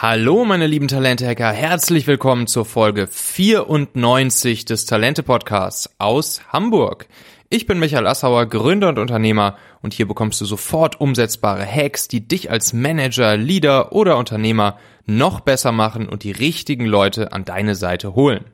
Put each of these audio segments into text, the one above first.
Hallo meine lieben Talente-Hacker, herzlich willkommen zur Folge 94 des Talente-Podcasts aus Hamburg. Ich bin Michael Assauer, Gründer und Unternehmer und hier bekommst du sofort umsetzbare Hacks, die dich als Manager, Leader oder Unternehmer noch besser machen und die richtigen Leute an deine Seite holen.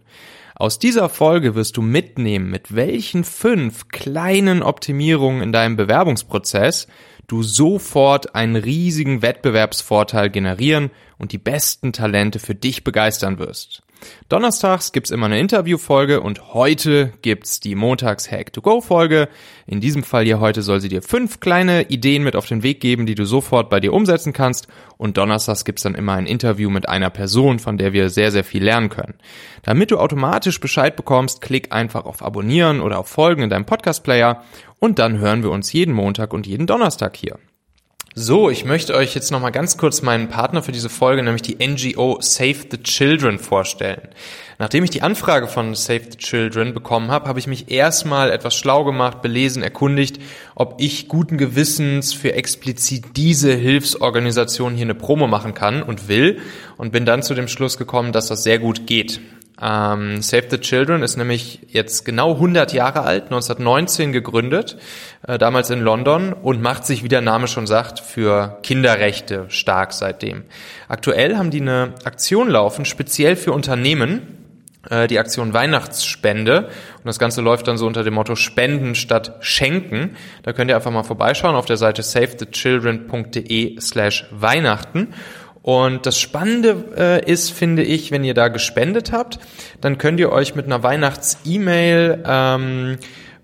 Aus dieser Folge wirst du mitnehmen, mit welchen fünf kleinen Optimierungen in deinem Bewerbungsprozess du sofort einen riesigen Wettbewerbsvorteil generieren und die besten Talente für dich begeistern wirst. Donnerstags gibt's immer eine Interviewfolge und heute gibt's die Montags Hack to Go Folge. In diesem Fall hier heute soll sie dir fünf kleine Ideen mit auf den Weg geben, die du sofort bei dir umsetzen kannst. Und Donnerstags gibt's dann immer ein Interview mit einer Person, von der wir sehr, sehr viel lernen können. Damit du automatisch Bescheid bekommst, klick einfach auf Abonnieren oder auf Folgen in deinem Podcast Player und dann hören wir uns jeden Montag und jeden Donnerstag hier. So, ich möchte euch jetzt nochmal ganz kurz meinen Partner für diese Folge, nämlich die NGO Save the Children vorstellen. Nachdem ich die Anfrage von Save the Children bekommen habe, habe ich mich erstmal etwas schlau gemacht, belesen, erkundigt, ob ich guten Gewissens für explizit diese Hilfsorganisation hier eine Promo machen kann und will und bin dann zu dem Schluss gekommen, dass das sehr gut geht. Ähm, Save the Children ist nämlich jetzt genau 100 Jahre alt, 1919 gegründet, äh, damals in London und macht sich, wie der Name schon sagt, für Kinderrechte stark seitdem. Aktuell haben die eine Aktion laufen, speziell für Unternehmen, äh, die Aktion Weihnachtsspende. Und das Ganze läuft dann so unter dem Motto Spenden statt Schenken. Da könnt ihr einfach mal vorbeischauen auf der Seite savethechildren.de slash Weihnachten. Und das Spannende äh, ist, finde ich, wenn ihr da gespendet habt, dann könnt ihr euch mit einer Weihnachts-E-Mail ähm,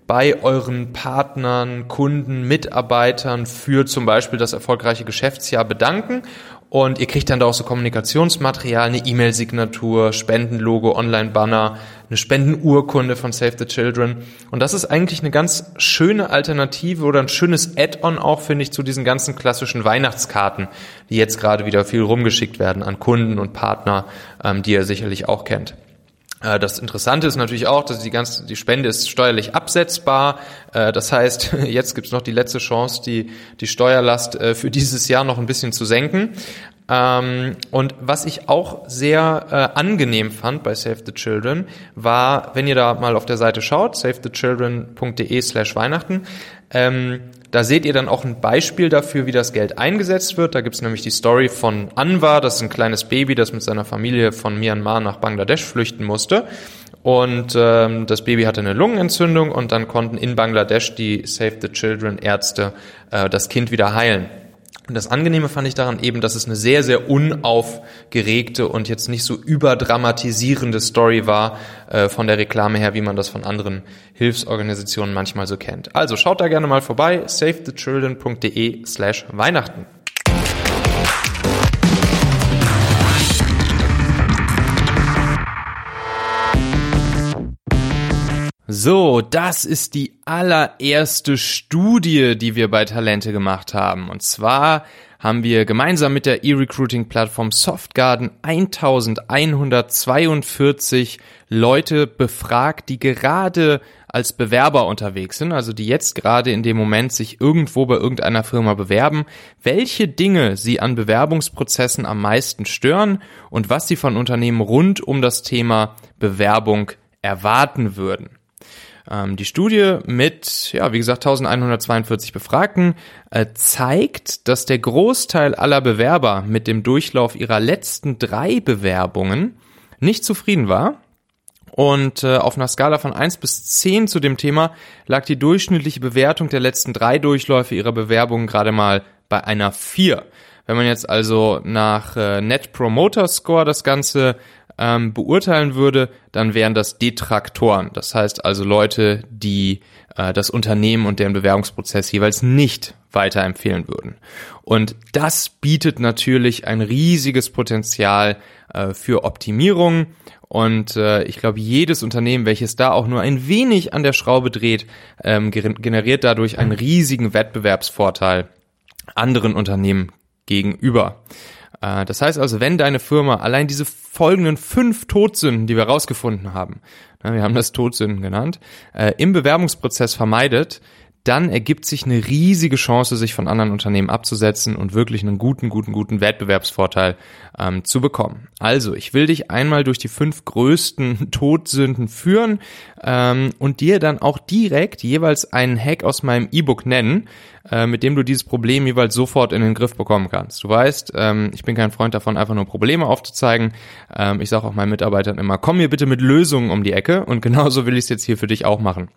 bei euren Partnern, Kunden, Mitarbeitern für zum Beispiel das erfolgreiche Geschäftsjahr bedanken. Und ihr kriegt dann da auch so Kommunikationsmaterial, eine E-Mail-Signatur, Spendenlogo, Online-Banner, eine Spendenurkunde von Save the Children. Und das ist eigentlich eine ganz schöne Alternative oder ein schönes Add-on auch, finde ich, zu diesen ganzen klassischen Weihnachtskarten, die jetzt gerade wieder viel rumgeschickt werden an Kunden und Partner, ähm, die ihr sicherlich auch kennt. Äh, das Interessante ist natürlich auch, dass die ganze die Spende ist steuerlich absetzbar. Äh, das heißt, jetzt gibt's noch die letzte Chance, die die Steuerlast äh, für dieses Jahr noch ein bisschen zu senken. Ähm, und was ich auch sehr angenehm fand bei Save the Children, war, wenn ihr da mal auf der Seite schaut, savethechildren.de slash Weihnachten, ähm, da seht ihr dann auch ein Beispiel dafür, wie das Geld eingesetzt wird. Da gibt's nämlich die Story von Anwar, das ist ein kleines Baby, das mit seiner Familie von Myanmar nach Bangladesch flüchten musste. Und ähm, das Baby hatte eine Lungenentzündung und dann konnten in Bangladesch die Save the Children Ärzte äh, das Kind wieder heilen. Und das Angenehme fand ich daran eben, dass es eine sehr, sehr unaufgeregte und jetzt nicht so überdramatisierende Story war äh, von der Reklame her, wie man das von anderen Hilfsorganisationen manchmal so kennt. Also schaut da gerne mal vorbei, savethechildren.de slash Weihnachten. So, das ist die allererste Studie, die wir bei Talente gemacht haben. Und zwar haben wir gemeinsam mit der E-Recruiting-Plattform Softgarden 1142 Leute befragt, die gerade als Bewerber unterwegs sind, also die jetzt gerade in dem Moment sich irgendwo bei irgendeiner Firma bewerben, welche Dinge sie an Bewerbungsprozessen am meisten stören und was sie von Unternehmen rund um das Thema Bewerbung erwarten würden. Ähm, die Studie mit, ja, wie gesagt, 1142 Befragten äh, zeigt, dass der Großteil aller Bewerber mit dem Durchlauf ihrer letzten drei Bewerbungen nicht zufrieden war. Und äh, auf einer Skala von 1 bis 10 zu dem Thema lag die durchschnittliche Bewertung der letzten drei Durchläufe ihrer Bewerbungen gerade mal bei einer 4. Wenn man jetzt also nach äh, Net Promoter Score das Ganze ähm, beurteilen würde, dann wären das Detraktoren. Das heißt also Leute, die äh, das Unternehmen und deren Bewerbungsprozess jeweils nicht weiterempfehlen würden. Und das bietet natürlich ein riesiges Potenzial äh, für Optimierung. Und äh, ich glaube, jedes Unternehmen, welches da auch nur ein wenig an der Schraube dreht, ähm, generiert dadurch einen riesigen Wettbewerbsvorteil anderen Unternehmen gegenüber. Äh, das heißt also, wenn deine Firma allein diese folgenden fünf Todsünden, die wir rausgefunden haben, wir haben das Todsünden genannt, äh, im Bewerbungsprozess vermeidet, dann ergibt sich eine riesige Chance, sich von anderen Unternehmen abzusetzen und wirklich einen guten, guten, guten Wettbewerbsvorteil ähm, zu bekommen. Also, ich will dich einmal durch die fünf größten Todsünden führen ähm, und dir dann auch direkt jeweils einen Hack aus meinem E-Book nennen, äh, mit dem du dieses Problem jeweils sofort in den Griff bekommen kannst. Du weißt, ähm, ich bin kein Freund davon, einfach nur Probleme aufzuzeigen. Ähm, ich sage auch meinen Mitarbeitern immer, komm mir bitte mit Lösungen um die Ecke und genauso will ich es jetzt hier für dich auch machen.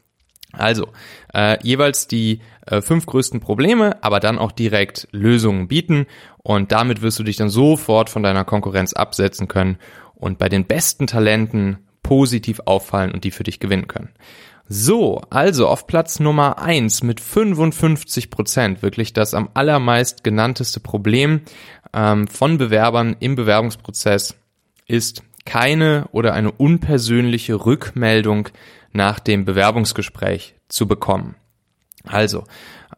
Also äh, jeweils die äh, fünf größten Probleme, aber dann auch direkt Lösungen bieten und damit wirst du dich dann sofort von deiner Konkurrenz absetzen können und bei den besten Talenten positiv auffallen und die für dich gewinnen können. So, also auf Platz Nummer eins mit 55 Prozent, wirklich das am allermeist genannteste Problem ähm, von Bewerbern im Bewerbungsprozess ist keine oder eine unpersönliche Rückmeldung nach dem Bewerbungsgespräch zu bekommen. Also,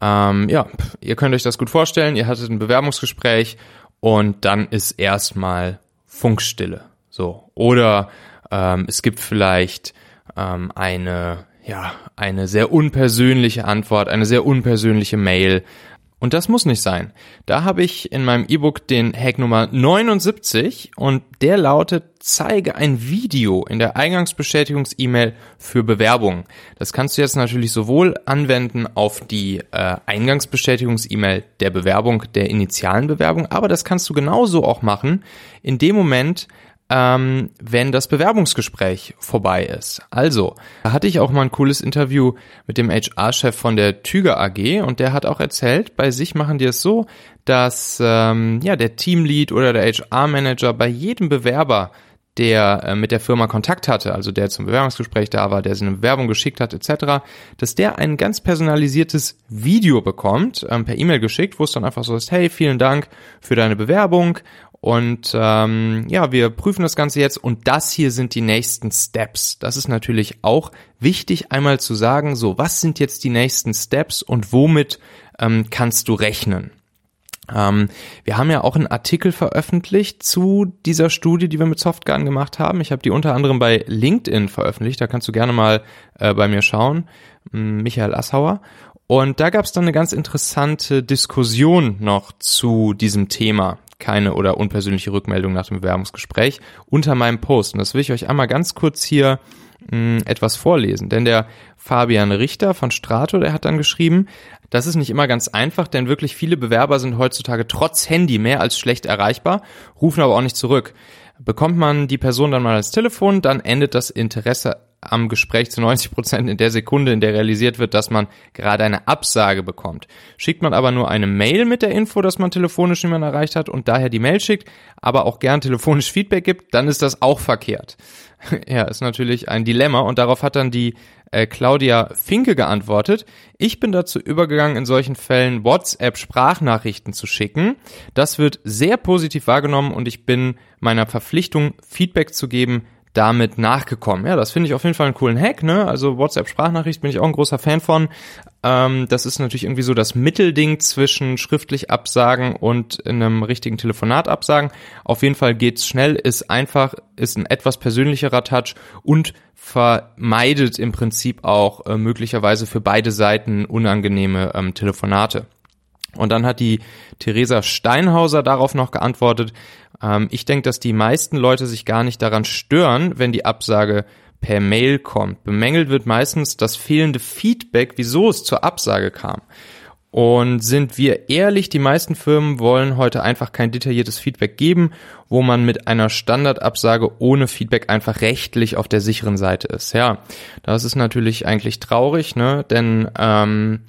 ähm, ja, ihr könnt euch das gut vorstellen, ihr hattet ein Bewerbungsgespräch und dann ist erstmal Funkstille. So. Oder ähm, es gibt vielleicht ähm, eine, ja, eine sehr unpersönliche Antwort, eine sehr unpersönliche Mail, und das muss nicht sein. Da habe ich in meinem E-Book den Hack Nummer 79 und der lautet, zeige ein Video in der Eingangsbestätigungs-E-Mail für Bewerbung. Das kannst du jetzt natürlich sowohl anwenden auf die äh, Eingangsbestätigungs-E-Mail der Bewerbung, der initialen Bewerbung, aber das kannst du genauso auch machen in dem Moment, ähm, wenn das Bewerbungsgespräch vorbei ist. Also, da hatte ich auch mal ein cooles Interview mit dem HR-Chef von der Tüger AG und der hat auch erzählt, bei sich machen die es so, dass ähm, ja der Teamlead oder der HR-Manager bei jedem Bewerber der äh, mit der Firma Kontakt hatte, also der zum Bewerbungsgespräch da war, der seine Bewerbung geschickt hat, etc., dass der ein ganz personalisiertes Video bekommt, ähm, per E-Mail geschickt, wo es dann einfach so ist, hey, vielen Dank für deine Bewerbung und ähm, ja, wir prüfen das Ganze jetzt und das hier sind die nächsten Steps. Das ist natürlich auch wichtig, einmal zu sagen, so, was sind jetzt die nächsten Steps und womit ähm, kannst du rechnen? Ähm, wir haben ja auch einen Artikel veröffentlicht zu dieser Studie, die wir mit Softgun gemacht haben. Ich habe die unter anderem bei LinkedIn veröffentlicht. Da kannst du gerne mal äh, bei mir schauen. Michael Assauer. Und da gab es dann eine ganz interessante Diskussion noch zu diesem Thema keine oder unpersönliche Rückmeldung nach dem Bewerbungsgespräch unter meinem Post. Und das will ich euch einmal ganz kurz hier mh, hm, etwas vorlesen. Denn der Fabian Richter von Strato, der hat dann geschrieben, das ist nicht immer ganz einfach, denn wirklich viele Bewerber sind heutzutage trotz Handy mehr als schlecht erreichbar, rufen aber auch nicht zurück. Bekommt man die Person dann mal als Telefon, dann endet das Interesse am Gespräch zu 90 Prozent in der Sekunde, in der realisiert wird, dass man gerade eine Absage bekommt. Schickt man aber nur eine Mail mit der Info, dass man telefonisch niemanden erreicht hat und daher die Mail schickt, aber auch gern telefonisch Feedback gibt, dann ist das auch verkehrt. ja, ist natürlich ein Dilemma und darauf hat dann die äh, Claudia Finke geantwortet. Ich bin dazu übergegangen, in solchen Fällen WhatsApp-Sprachnachrichten zu schicken. Das wird sehr positiv wahrgenommen und ich bin meiner Verpflichtung, Feedback zu geben, damit nachgekommen. Ja, das finde ich auf jeden Fall einen coolen Hack, ne? Also WhatsApp-Sprachnachricht bin ich auch ein großer Fan von. Ähm, das ist natürlich irgendwie so das Mittelding zwischen schriftlich absagen und in einem richtigen Telefonat absagen. Auf jeden Fall geht's schnell, ist einfach, ist ein etwas persönlicherer Touch und vermeidet im Prinzip auch äh, möglicherweise für beide Seiten unangenehme ähm, Telefonate. Und dann hat die Theresa Steinhauser darauf noch geantwortet, ähm, ich denke, dass die meisten Leute sich gar nicht daran stören, wenn die Absage per Mail kommt. Bemängelt wird meistens das fehlende Feedback, wieso es zur Absage kam. Und sind wir ehrlich, die meisten Firmen wollen heute einfach kein detailliertes Feedback geben, wo man mit einer Standardabsage ohne Feedback einfach rechtlich auf der sicheren Seite ist. Ja, das ist natürlich eigentlich traurig, ne? Denn ähm,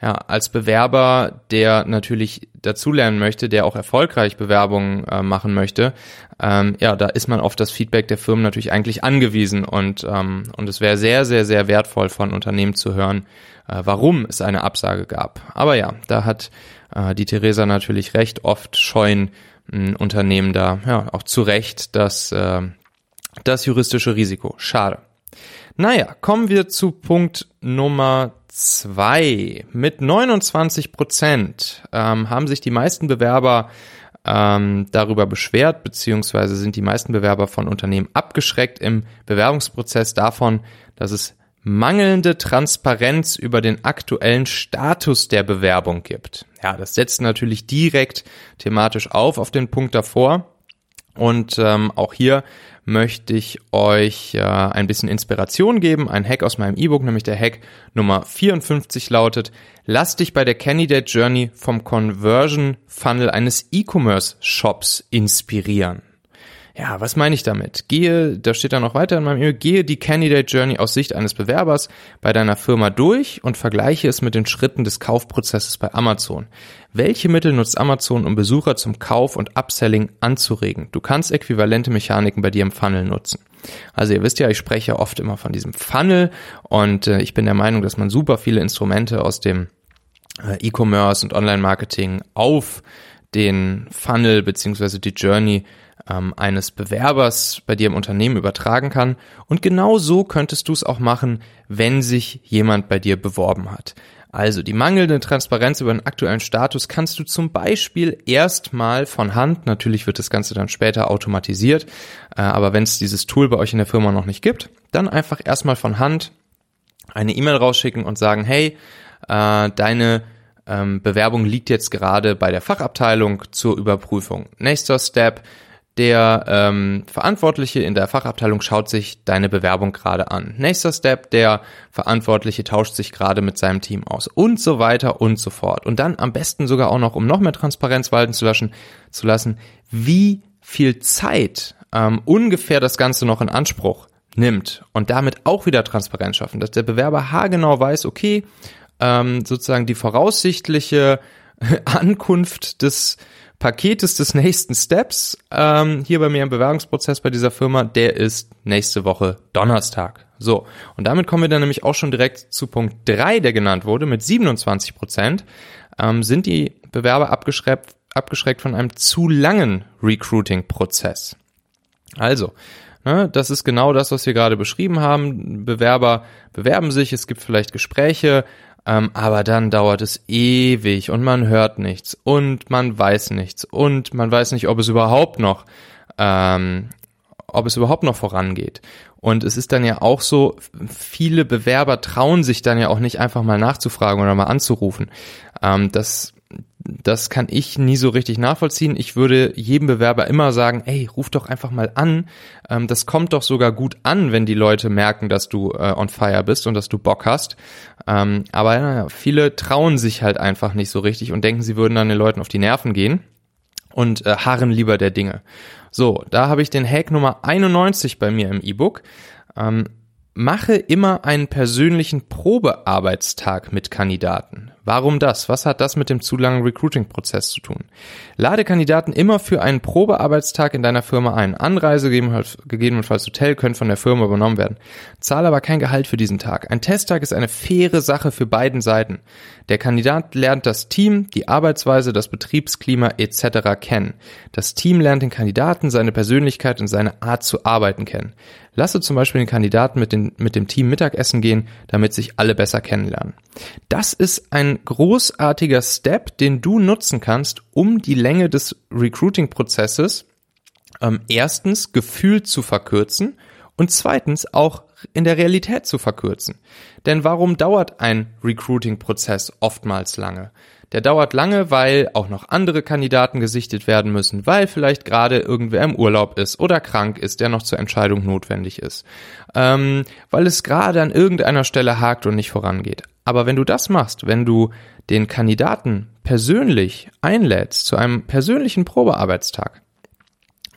ja, als Bewerber, der natürlich dazulernen möchte, der auch erfolgreich Bewerbungen äh, machen möchte, ähm, ja, da ist man auf das Feedback der Firmen natürlich eigentlich angewiesen und ähm, und es wäre sehr, sehr, sehr wertvoll von Unternehmen zu hören, äh, warum es eine Absage gab. Aber ja, da hat äh, die Theresa natürlich recht. Oft scheuen äh, Unternehmen da ja auch zu Recht das äh, das juristische Risiko. Schade. Naja, kommen wir zu Punkt Nummer zwei. Mit 29 Prozent ähm, haben sich die meisten Bewerber ähm, darüber beschwert, beziehungsweise sind die meisten Bewerber von Unternehmen abgeschreckt im Bewerbungsprozess davon, dass es mangelnde Transparenz über den aktuellen Status der Bewerbung gibt. Ja, das setzt natürlich direkt thematisch auf auf den Punkt davor. Und ähm, auch hier möchte ich euch äh, ein bisschen Inspiration geben. Ein Hack aus meinem E-Book, nämlich der Hack Nummer 54 lautet, lass dich bei der Candidate Journey vom Conversion Funnel eines E-Commerce Shops inspirieren. Ja, was meine ich damit? Gehe, da steht da noch weiter in meinem E-Mail, gehe die Candidate Journey aus Sicht eines Bewerbers bei deiner Firma durch und vergleiche es mit den Schritten des Kaufprozesses bei Amazon. Welche Mittel nutzt Amazon, um Besucher zum Kauf und Upselling anzuregen? Du kannst äquivalente Mechaniken bei dir im Funnel nutzen. Also ihr wisst ja, ich spreche oft immer von diesem Funnel und äh, ich bin der Meinung, dass man super viele Instrumente aus dem äh, E-Commerce und Online-Marketing auf den Funnel beziehungsweise die Journey ähm, eines Bewerbers bei dir im Unternehmen übertragen kann. Und genau so könntest du es auch machen, wenn sich jemand bei dir beworben hat. Also die mangelnde Transparenz über den aktuellen Status kannst du zum Beispiel erstmal von Hand, natürlich wird das Ganze dann später automatisiert, äh, aber wenn es dieses Tool bei euch in der Firma noch nicht gibt, dann einfach erstmal von Hand eine E-Mail rausschicken und sagen, hey, äh, deine ähm, Bewerbung liegt jetzt gerade bei der Fachabteilung zur Überprüfung. Nächster Step, der ähm, Verantwortliche in der Fachabteilung schaut sich deine Bewerbung gerade an. Nächster Step, der Verantwortliche tauscht sich gerade mit seinem Team aus und so weiter und so fort. Und dann am besten sogar auch noch, um noch mehr Transparenz walten zu lassen, zu lassen wie viel Zeit ähm, ungefähr das Ganze noch in Anspruch nimmt und damit auch wieder Transparenz schaffen, dass der Bewerber haargenau weiß, okay, ähm, sozusagen die voraussichtliche Ankunft des Paketes des nächsten Steps ähm, hier bei mir im Bewerbungsprozess bei dieser Firma, der ist nächste Woche Donnerstag. So, und damit kommen wir dann nämlich auch schon direkt zu Punkt drei, der genannt wurde, mit 27 Prozent ähm, sind die Bewerber abgeschreckt, abgeschreckt von einem zu langen Recruiting-Prozess. Also, ne, das ist genau das, was wir gerade beschrieben haben. Bewerber bewerben sich, es gibt vielleicht Gespräche, ähm, aber dann dauert es ewig und man hört nichts und man weiß nichts und man weiß nicht, ob es überhaupt noch, ähm, ob es überhaupt noch vorangeht. Und es ist dann ja auch so, viele Bewerber trauen sich dann ja auch nicht einfach mal nachzufragen oder mal anzurufen. Ähm, das das kann ich nie so richtig nachvollziehen. Ich würde jedem Bewerber immer sagen, ey, ruf doch einfach mal an. Ähm, das kommt doch sogar gut an, wenn die Leute merken, dass du äh, on fire bist und dass du Bock hast. Ähm, aber naja, viele trauen sich halt einfach nicht so richtig und denken, sie würden dann den Leuten auf die Nerven gehen und äh, harren lieber der Dinge. So, da habe ich den Hack Nummer 91 bei mir im E-Book. Ähm, mache immer einen persönlichen Probearbeitstag mit Kandidaten. Warum das? Was hat das mit dem zu langen Recruiting-Prozess zu tun? Lade Kandidaten immer für einen Probearbeitstag in deiner Firma ein. Anreise, gegebenenfalls Hotel, können von der Firma übernommen werden. Zahle aber kein Gehalt für diesen Tag. Ein Testtag ist eine faire Sache für beiden Seiten. Der Kandidat lernt das Team, die Arbeitsweise, das Betriebsklima etc. kennen. Das Team lernt den Kandidaten, seine Persönlichkeit und seine Art zu arbeiten kennen. Lasse zum Beispiel den Kandidaten mit, den, mit dem Team Mittagessen gehen, damit sich alle besser kennenlernen. Das ist ein großartiger Step, den du nutzen kannst, um die Länge des Recruiting-Prozesses ähm, erstens gefühlt zu verkürzen und zweitens auch in der Realität zu verkürzen. Denn warum dauert ein Recruiting-Prozess oftmals lange? Der dauert lange, weil auch noch andere Kandidaten gesichtet werden müssen, weil vielleicht gerade irgendwer im Urlaub ist oder krank ist, der noch zur Entscheidung notwendig ist, ähm, weil es gerade an irgendeiner Stelle hakt und nicht vorangeht. Aber wenn du das machst, wenn du den Kandidaten persönlich einlädst zu einem persönlichen Probearbeitstag,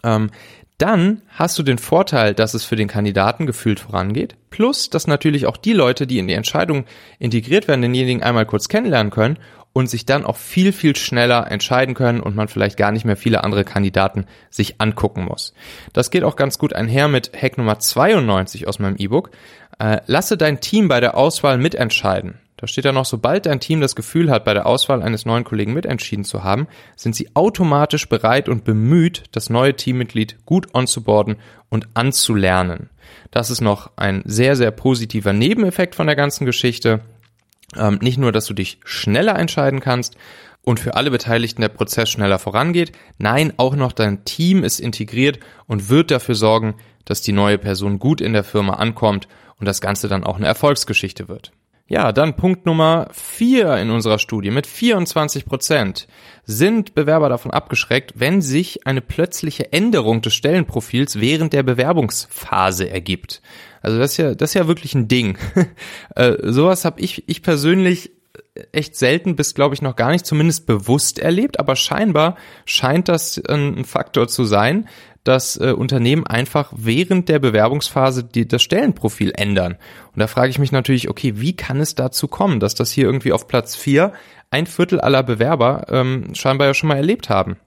ähm, dann hast du den Vorteil, dass es für den Kandidaten gefühlt vorangeht, plus dass natürlich auch die Leute, die in die Entscheidung integriert werden, denjenigen einmal kurz kennenlernen können und sich dann auch viel, viel schneller entscheiden können und man vielleicht gar nicht mehr viele andere Kandidaten sich angucken muss. Das geht auch ganz gut einher mit Hack Nummer 92 aus meinem E-Book. Äh, lasse dein Team bei der Auswahl mitentscheiden. Da steht ja noch, sobald dein Team das Gefühl hat, bei der Auswahl eines neuen Kollegen mitentschieden zu haben, sind sie automatisch bereit und bemüht, das neue Teammitglied gut onzuboarden und anzulernen. Das ist noch ein sehr, sehr positiver Nebeneffekt von der ganzen Geschichte. Ähm, nicht nur, dass du dich schneller entscheiden kannst und für alle Beteiligten der Prozess schneller vorangeht, nein, auch noch dein Team ist integriert und wird dafür sorgen, dass die neue Person gut in der Firma ankommt und das Ganze dann auch eine Erfolgsgeschichte wird. Ja, dann Punkt Nummer vier in unserer Studie. Mit 24 Prozent sind Bewerber davon abgeschreckt, wenn sich eine plötzliche Änderung des Stellenprofils während der Bewerbungsphase ergibt. Also das ist ja, das ist ja wirklich ein Ding. äh, sowas habe ich, ich persönlich echt selten bis, glaube ich, noch gar nicht zumindest bewusst erlebt, aber scheinbar scheint das ein Faktor zu sein, dass äh, Unternehmen einfach während der Bewerbungsphase die, das Stellenprofil ändern. Und da frage ich mich natürlich, okay, wie kann es dazu kommen, dass das hier irgendwie auf Platz vier ein Viertel aller Bewerber ähm, scheinbar ja schon mal erlebt haben?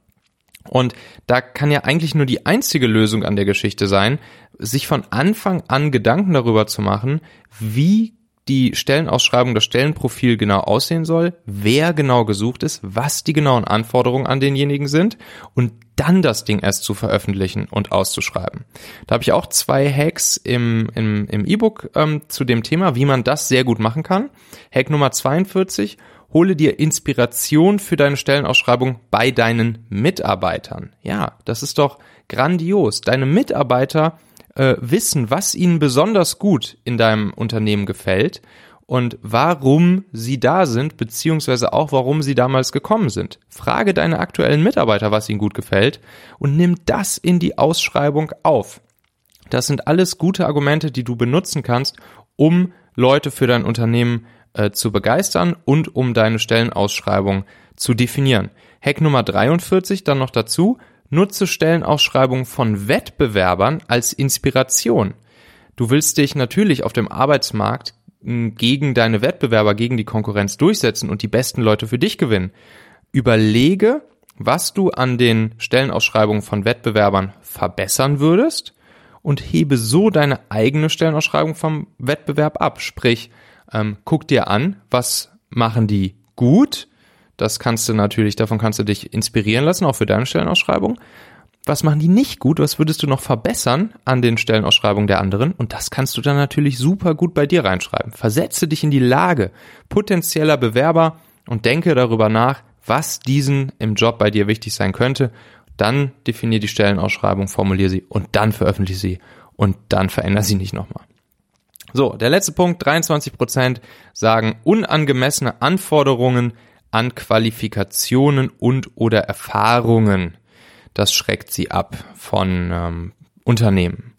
Und da kann ja eigentlich nur die einzige Lösung an der Geschichte sein, sich von Anfang an Gedanken darüber zu machen, wie die Stellenausschreibung, das Stellenprofil genau aussehen soll, wer genau gesucht ist, was die genauen Anforderungen an denjenigen sind und dann das Ding erst zu veröffentlichen und auszuschreiben. Da habe ich auch zwei Hacks im, im, im E-Book ähm, zu dem Thema, wie man das sehr gut machen kann. Hack Nummer 42, hole dir Inspiration für deine Stellenausschreibung bei deinen Mitarbeitern. Ja, das ist doch grandios. Deine Mitarbeiter äh, wissen, was ihnen besonders gut in deinem Unternehmen gefällt und warum sie da sind, beziehungsweise auch warum sie damals gekommen sind. Frage deine aktuellen Mitarbeiter, was ihnen gut gefällt und nimm das in die Ausschreibung auf. Das sind alles gute Argumente, die du benutzen kannst, um Leute für dein Unternehmen äh, zu begeistern und um deine Stellenausschreibung zu definieren. Hack Nummer 43 dann noch dazu, Nutze Stellenausschreibungen von Wettbewerbern als Inspiration. Du willst dich natürlich auf dem Arbeitsmarkt hm, gegen deine Wettbewerber, gegen die Konkurrenz durchsetzen und die besten Leute für dich gewinnen. Überlege, was du an den Stellenausschreibungen von Wettbewerbern verbessern würdest und hebe so deine eigene Stellenausschreibung vom Wettbewerb ab. Sprich, ähm, guck dir an, was machen die gut, das kannst du natürlich, davon kannst du dich inspirieren lassen, auch für deine Stellenausschreibung. Was machen die nicht gut? Was würdest du noch verbessern an den Stellenausschreibungen der anderen? Und das kannst du dann natürlich super gut bei dir reinschreiben. Versetze dich in die Lage potenzieller Bewerber und denke darüber nach, was diesen im Job bei dir wichtig sein könnte. Dann definier die Stellenausschreibung, formulier sie und dann veröffentliche sie und dann veränder sie nicht nochmal. So, der letzte Punkt, 23 Prozent sagen unangemessene Anforderungen an Qualifikationen und oder Erfahrungen. Das schreckt sie ab von ähm, Unternehmen.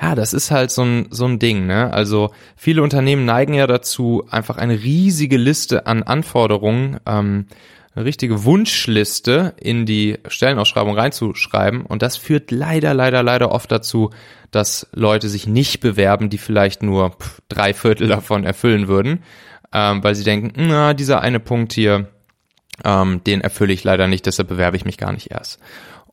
Ja, das ist halt so ein, so ein Ding, ne? Also viele Unternehmen neigen ja dazu, einfach eine riesige Liste an Anforderungen, ähm, eine richtige Wunschliste in die Stellenausschreibung reinzuschreiben. Und das führt leider, leider, leider oft dazu, dass Leute sich nicht bewerben, die vielleicht nur pff, drei Viertel davon erfüllen würden, ähm, weil sie denken, na, dieser eine Punkt hier, ähm, den erfülle ich leider nicht, deshalb bewerbe ich mich gar nicht erst.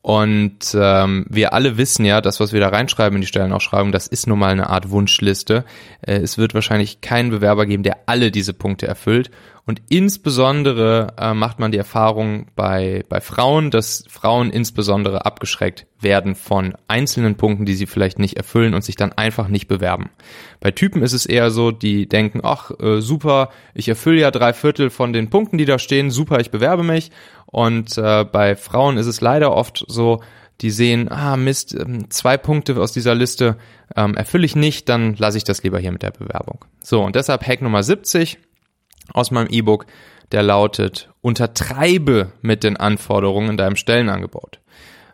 Und ähm, wir alle wissen ja, das, was wir da reinschreiben in die Stellenausschreibung, das ist nun mal eine Art Wunschliste. Äh, es wird wahrscheinlich keinen Bewerber geben, der alle diese Punkte erfüllt. Und insbesondere äh, macht man die Erfahrung bei, bei Frauen, dass Frauen insbesondere abgeschreckt werden von einzelnen Punkten, die sie vielleicht nicht erfüllen und sich dann einfach nicht bewerben. Bei Typen ist es eher so, die denken, ach äh, super, ich erfülle ja drei Viertel von den Punkten, die da stehen, super, ich bewerbe mich. Und äh, bei Frauen ist es leider oft so, die sehen, ah Mist, ähm, zwei Punkte aus dieser Liste ähm, erfülle ich nicht, dann lasse ich das lieber hier mit der Bewerbung. So, und deshalb Hack Nummer 70 aus meinem E-Book, der lautet, untertreibe mit den Anforderungen in deinem Stellenangebot.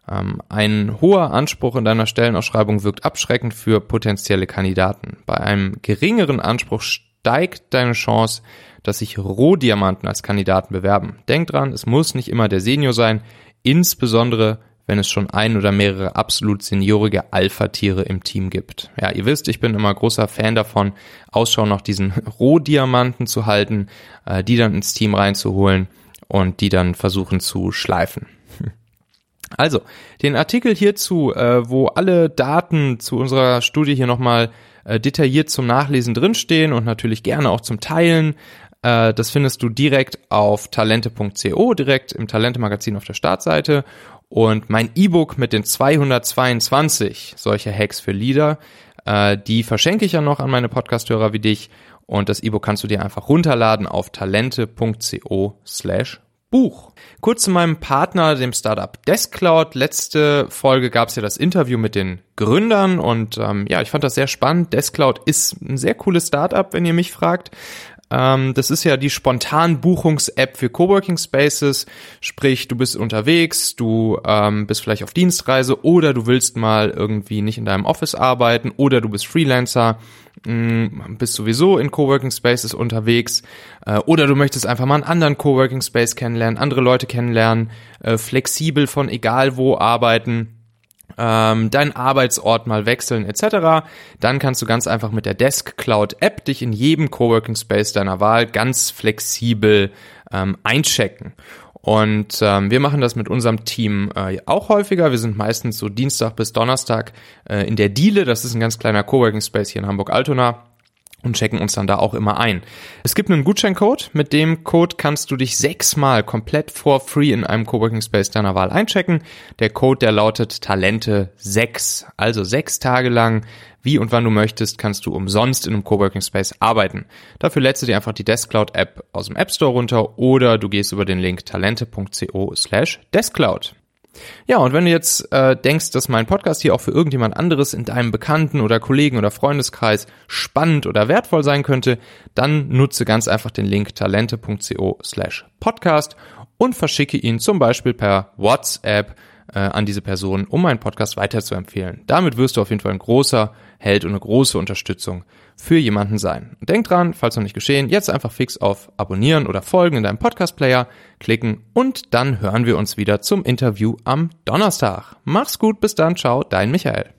Ähm, ein hoher Anspruch in deiner Stellenausschreibung wirkt abschreckend für potenzielle Kandidaten. Bei einem geringeren Anspruch steigt deine Chance, dass sich Rohdiamanten als Kandidaten bewerben. Denk dran, es muss nicht immer der Senior sein, insbesondere wenn es schon ein oder mehrere absolut seniorige Alpha-Tiere im Team gibt. Ja, ihr wisst, ich bin immer großer Fan davon, Ausschau nach diesen Rohdiamanten zu halten, äh, die dann ins Team reinzuholen und die dann versuchen zu schleifen. Also, den Artikel hierzu, äh, wo alle Daten zu unserer Studie hier nochmal äh, detailliert zum Nachlesen drinstehen und natürlich gerne auch zum Teilen, äh, das findest du direkt auf talente.co, direkt im Talente-Magazin auf der Startseite. Und mein E-Book mit den 222 solche Hacks für Leader, äh, die verschenke ich ja noch an meine Podcasthörer wie dich. Und das E-Book kannst du dir einfach runterladen auf talente.co slash Buch. Kurz zu meinem Partner, dem Startup Deskcloud. Letzte Folge gab es ja das Interview mit den Gründern und ähm, ja, ich fand das sehr spannend. Deskcloud ist ein sehr cooles Startup, wenn ihr mich fragt. Ähm, das ist ja die spontan Buchungs-App für Coworking Spaces. Sprich, du bist unterwegs, du ähm, bist vielleicht auf Dienstreise oder du willst mal irgendwie nicht in deinem Office arbeiten oder du bist Freelancer, mh, mm, bist sowieso in Coworking Spaces unterwegs äh, oder du möchtest einfach mal einen anderen Coworking Space kennenlernen, andere Leute kennenlernen, äh, flexibel von egal wo arbeiten ähm, deinen Arbeitsort mal wechseln etc., dann kannst du ganz einfach mit der Desk Cloud App dich in jedem Coworking Space deiner Wahl ganz flexibel ähm, einchecken. Und ähm, wir machen das mit unserem Team äh, auch häufiger. Wir sind meistens so Dienstag bis Donnerstag äh, in der Diele. Das ist ein ganz kleiner Coworking Space hier in Hamburg-Altona und checken uns dann da auch immer ein. Es gibt einen Gutscheincode, mit dem Code kannst du dich sechsmal komplett for free in einem Coworking Space deiner Wahl einchecken. Der Code, der lautet Talente 6. Also sechs Tage lang, wie und wann du möchtest, kannst du umsonst in einem Coworking Space arbeiten. Dafür lädst du dir einfach die Deskcloud App aus dem App Store runter oder du gehst über den Link talente.co slash Deskcloud. Ja, und wenn du jetzt äh, denkst, dass mein Podcast hier auch für irgendjemand anderes in deinem Bekannten- oder Kollegen- oder Freundeskreis spannend oder wertvoll sein könnte, dann nutze ganz einfach den Link talente.co slash podcast und verschicke ihn zum Beispiel per WhatsApp äh, an diese Person, um meinen Podcast weiterzuempfehlen. Damit wirst du auf jeden Fall ein großer Held und eine große Unterstützung für jemanden sein. denk dran, falls noch nicht geschehen, jetzt einfach fix auf Abonnieren oder Folgen in deinem Podcast-Player klicken und dann hören wir uns wieder zum Interview am Donnerstag. Mach's gut, bis dann, ciao, dein Michael.